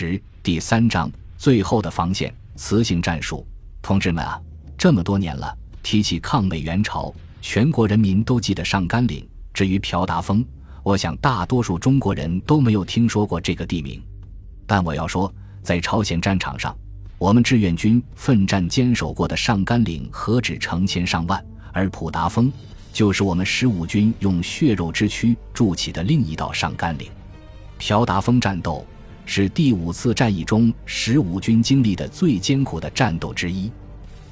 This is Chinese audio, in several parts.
十第三章最后的防线雌性战术。同志们啊，这么多年了，提起抗美援朝，全国人民都记得上甘岭。至于朴达峰，我想大多数中国人都没有听说过这个地名。但我要说，在朝鲜战场上，我们志愿军奋战坚守过的上甘岭何止成千上万，而普达峰就是我们十五军用血肉之躯筑起的另一道上甘岭。朴达峰战斗是第五次战役中十五军经历的最艰苦的战斗之一。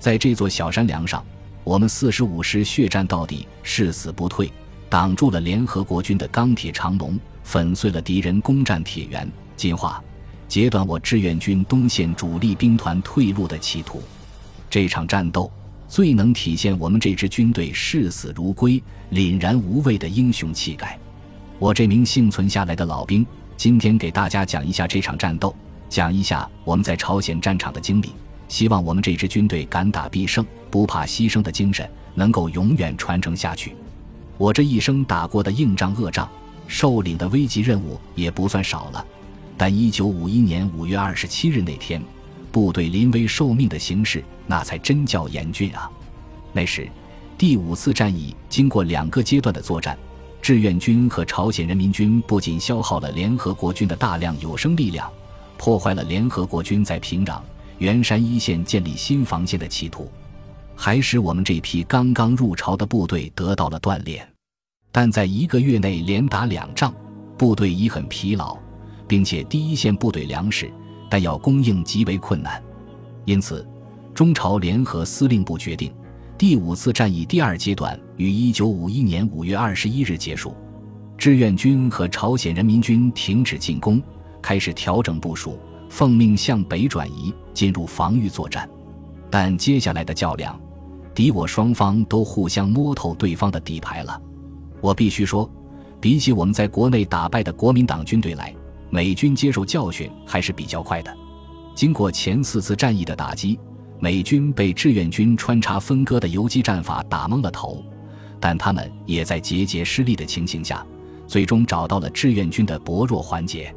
在这座小山梁上，我们四十五师血战到底，誓死不退，挡住了联合国军的钢铁长龙，粉碎了敌人攻占铁原、进化。截断我志愿军东线主力兵团退路的企图，这场战斗最能体现我们这支军队视死如归、凛然无畏的英雄气概。我这名幸存下来的老兵，今天给大家讲一下这场战斗，讲一下我们在朝鲜战场的经历。希望我们这支军队敢打必胜、不怕牺牲的精神能够永远传承下去。我这一生打过的硬仗、恶仗，受领的危急任务也不算少了。但一九五一年五月二十七日那天，部队临危受命的形势，那才真叫严峻啊！那时，第五次战役经过两个阶段的作战，志愿军和朝鲜人民军不仅消耗了联合国军的大量有生力量，破坏了联合国军在平壤、元山一线建立新防线的企图，还使我们这批刚刚入朝的部队得到了锻炼。但在一个月内连打两仗，部队已很疲劳。并且第一线部队粮食、弹药供应极为困难，因此，中朝联合司令部决定，第五次战役第二阶段于一九五一年五月二十一日结束，志愿军和朝鲜人民军停止进攻，开始调整部署，奉命向北转移，进入防御作战。但接下来的较量，敌我双方都互相摸透对方的底牌了。我必须说，比起我们在国内打败的国民党军队来，美军接受教训还是比较快的。经过前四次战役的打击，美军被志愿军穿插分割的游击战法打懵了头，但他们也在节节失利的情形下，最终找到了志愿军的薄弱环节。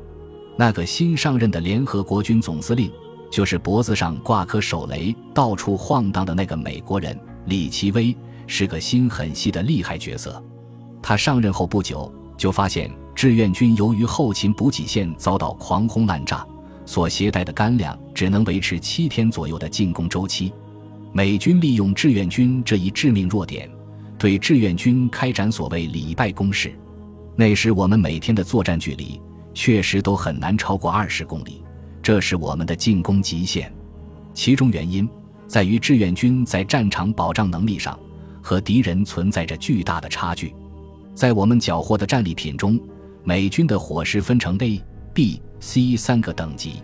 那个新上任的联合国军总司令，就是脖子上挂颗手雷、到处晃荡的那个美国人李奇微，是个心很细的厉害角色。他上任后不久，就发现。志愿军由于后勤补给线遭到狂轰滥炸，所携带的干粮只能维持七天左右的进攻周期。美军利用志愿军这一致命弱点，对志愿军开展所谓“礼拜攻势”。那时我们每天的作战距离确实都很难超过二十公里，这是我们的进攻极限。其中原因在于志愿军在战场保障能力上和敌人存在着巨大的差距。在我们缴获的战利品中，美军的伙食分成 A、B、C 三个等级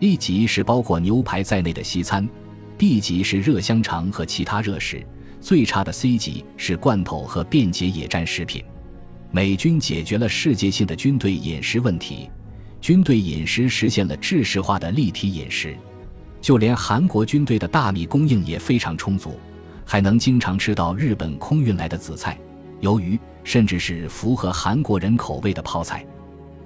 ，A 级是包括牛排在内的西餐，B 级是热香肠和其他热食，最差的 C 级是罐头和便捷野战食品。美军解决了世界性的军队饮食问题，军队饮食实现了制式化的立体饮食，就连韩国军队的大米供应也非常充足，还能经常吃到日本空运来的紫菜。鱿鱼甚至是符合韩国人口味的泡菜，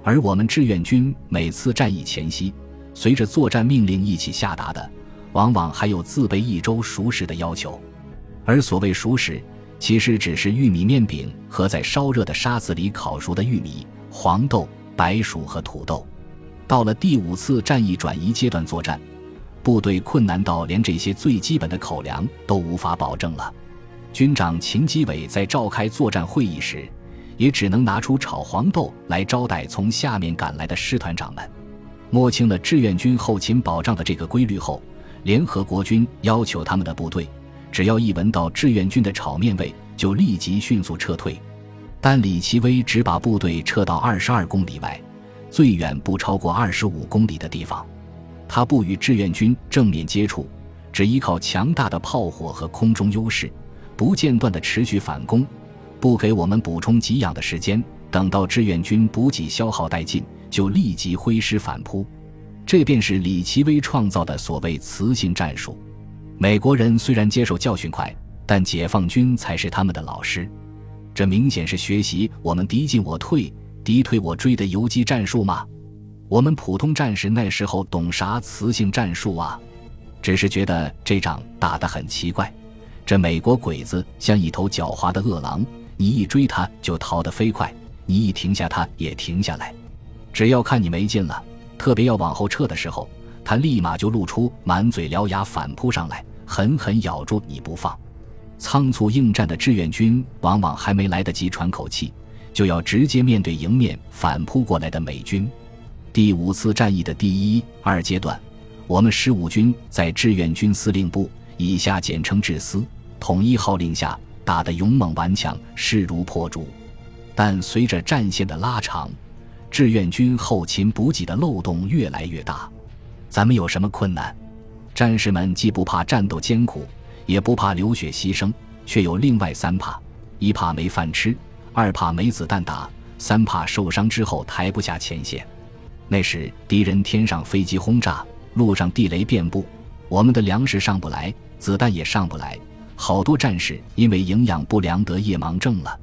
而我们志愿军每次战役前夕，随着作战命令一起下达的，往往还有自备一周熟食的要求。而所谓熟食，其实只是玉米面饼和在烧热的沙子里烤熟的玉米、黄豆、白薯和土豆。到了第五次战役转移阶段作战，部队困难到连这些最基本的口粮都无法保证了。军长秦基伟在召开作战会议时，也只能拿出炒黄豆来招待从下面赶来的师团长们。摸清了志愿军后勤保障的这个规律后，联合国军要求他们的部队，只要一闻到志愿军的炒面味，就立即迅速撤退。但李奇微只把部队撤到二十二公里外，最远不超过二十五公里的地方。他不与志愿军正面接触，只依靠强大的炮火和空中优势。不间断的持续反攻，不给我们补充给养的时间。等到志愿军补给消耗殆尽，就立即挥师反扑。这便是李奇微创造的所谓磁性战术。美国人虽然接受教训快，但解放军才是他们的老师。这明显是学习我们敌进我退、敌退我追的游击战术吗？我们普通战士那时候懂啥雌性战术啊？只是觉得这仗打得很奇怪。这美国鬼子像一头狡猾的恶狼，你一追他就逃得飞快，你一停下他也停下来。只要看你没劲了，特别要往后撤的时候，他立马就露出满嘴獠牙反扑上来，狠狠咬住你不放。仓促应战的志愿军往往还没来得及喘口气，就要直接面对迎面反扑过来的美军。第五次战役的第一、二阶段，我们十五军在志愿军司令部（以下简称志司）统一号令下打得勇猛顽强，势如破竹。但随着战线的拉长，志愿军后勤补给的漏洞越来越大。咱们有什么困难？战士们既不怕战斗艰苦，也不怕流血牺牲，却有另外三怕：一怕没饭吃，二怕没子弹打，三怕受伤之后抬不下前线。那时敌人天上飞机轰炸，路上地雷遍布，我们的粮食上不来，子弹也上不来，好多战士因为营养不良得夜盲症了。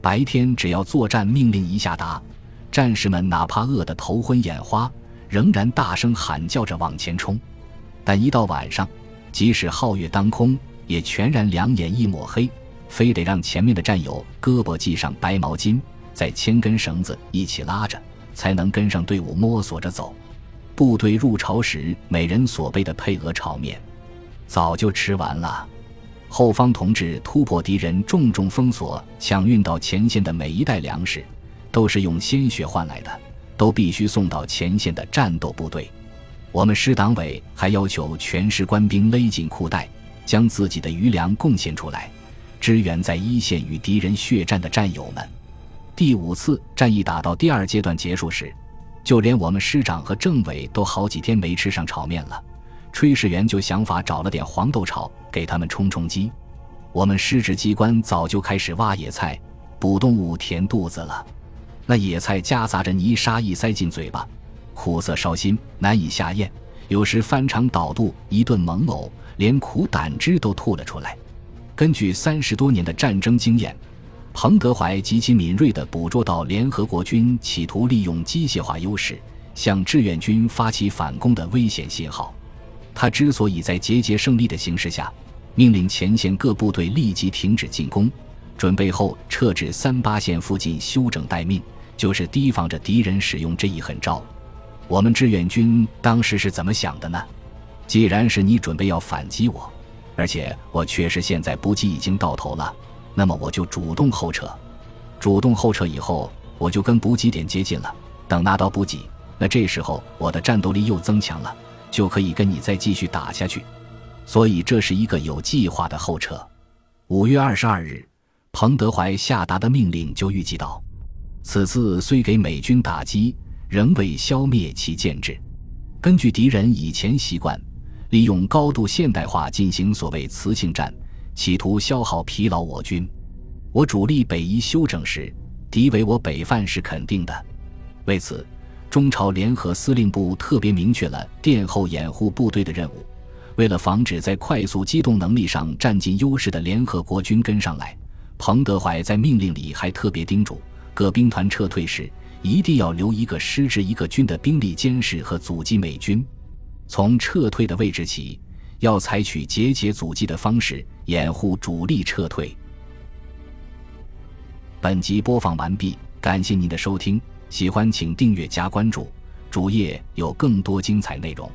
白天只要作战命令一下达，战士们哪怕饿得头昏眼花，仍然大声喊叫着往前冲。但一到晚上，即使皓月当空，也全然两眼一抹黑，非得让前面的战友胳膊系上白毛巾，再牵根绳子一起拉着。才能跟上队伍摸索着走。部队入朝时，每人所备的配额炒面，早就吃完了。后方同志突破敌人重重封锁，抢运到前线的每一袋粮食，都是用鲜血换来的，都必须送到前线的战斗部队。我们师党委还要求全师官兵勒紧裤带，将自己的余粮贡献出来，支援在一线与敌人血战的战友们。第五次战役打到第二阶段结束时，就连我们师长和政委都好几天没吃上炒面了。炊事员就想法找了点黄豆炒给他们充充饥。我们师职机关早就开始挖野菜补动物填肚子了。那野菜夹杂着泥沙一塞进嘴巴，苦涩烧心，难以下咽。有时翻肠倒肚，一顿猛呕，连苦胆汁都吐了出来。根据三十多年的战争经验。彭德怀极其敏锐地捕捉到联合国军企图利用机械化优势向志愿军发起反攻的危险信号。他之所以在节节胜利的形势下，命令前线各部队立即停止进攻，准备后撤至三八线附近休整待命，就是提防着敌人使用这一狠招。我们志愿军当时是怎么想的呢？既然是你准备要反击我，而且我确实现在补给已经到头了。那么我就主动后撤，主动后撤以后，我就跟补给点接近了。等拿到补给，那这时候我的战斗力又增强了，就可以跟你再继续打下去。所以这是一个有计划的后撤。五月二十二日，彭德怀下达的命令就预计到，此次虽给美军打击，仍未消灭其建制。根据敌人以前习惯，利用高度现代化进行所谓磁性战。企图消耗疲劳我军，我主力北移休整时，敌为我北犯是肯定的。为此，中朝联合司令部特别明确了殿后掩护部队的任务。为了防止在快速机动能力上占尽优势的联合国军跟上来，彭德怀在命令里还特别叮嘱各兵团撤退时，一定要留一个师至一个军的兵力监视和阻击美军。从撤退的位置起。要采取节节阻击的方式掩护主力撤退。本集播放完毕，感谢您的收听，喜欢请订阅加关注，主页有更多精彩内容。